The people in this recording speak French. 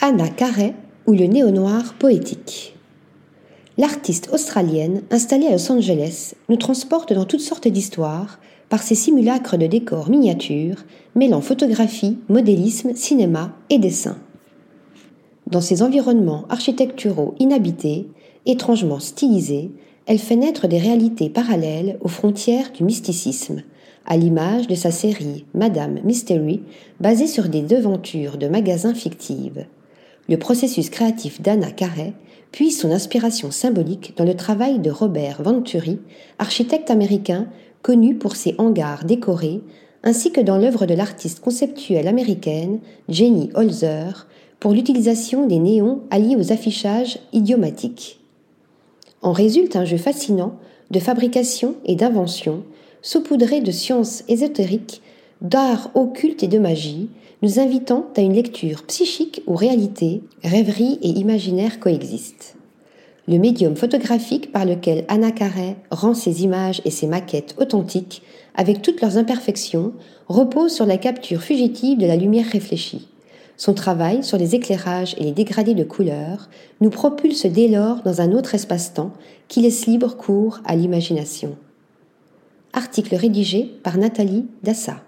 Anna Carey ou le néo-noir poétique. L'artiste australienne, installée à Los Angeles, nous transporte dans toutes sortes d'histoires par ses simulacres de décors miniatures, mêlant photographie, modélisme, cinéma et dessin. Dans ces environnements architecturaux inhabités, étrangement stylisés, elle fait naître des réalités parallèles aux frontières du mysticisme, à l'image de sa série Madame Mystery, basée sur des devantures de magasins fictives. Le processus créatif d'Anna Carey puise son inspiration symbolique dans le travail de Robert Venturi, architecte américain connu pour ses hangars décorés, ainsi que dans l'œuvre de l'artiste conceptuelle américaine Jenny Holzer pour l'utilisation des néons alliés aux affichages idiomatiques. En résulte un jeu fascinant de fabrication et d'invention saupoudré de sciences ésotériques, d'art occulte et de magie, nous invitant à une lecture psychique où réalité, rêverie et imaginaire coexistent. Le médium photographique par lequel Anna Carey rend ses images et ses maquettes authentiques, avec toutes leurs imperfections, repose sur la capture fugitive de la lumière réfléchie. Son travail sur les éclairages et les dégradés de couleurs nous propulse dès lors dans un autre espace-temps qui laisse libre cours à l'imagination. Article rédigé par Nathalie Dassa.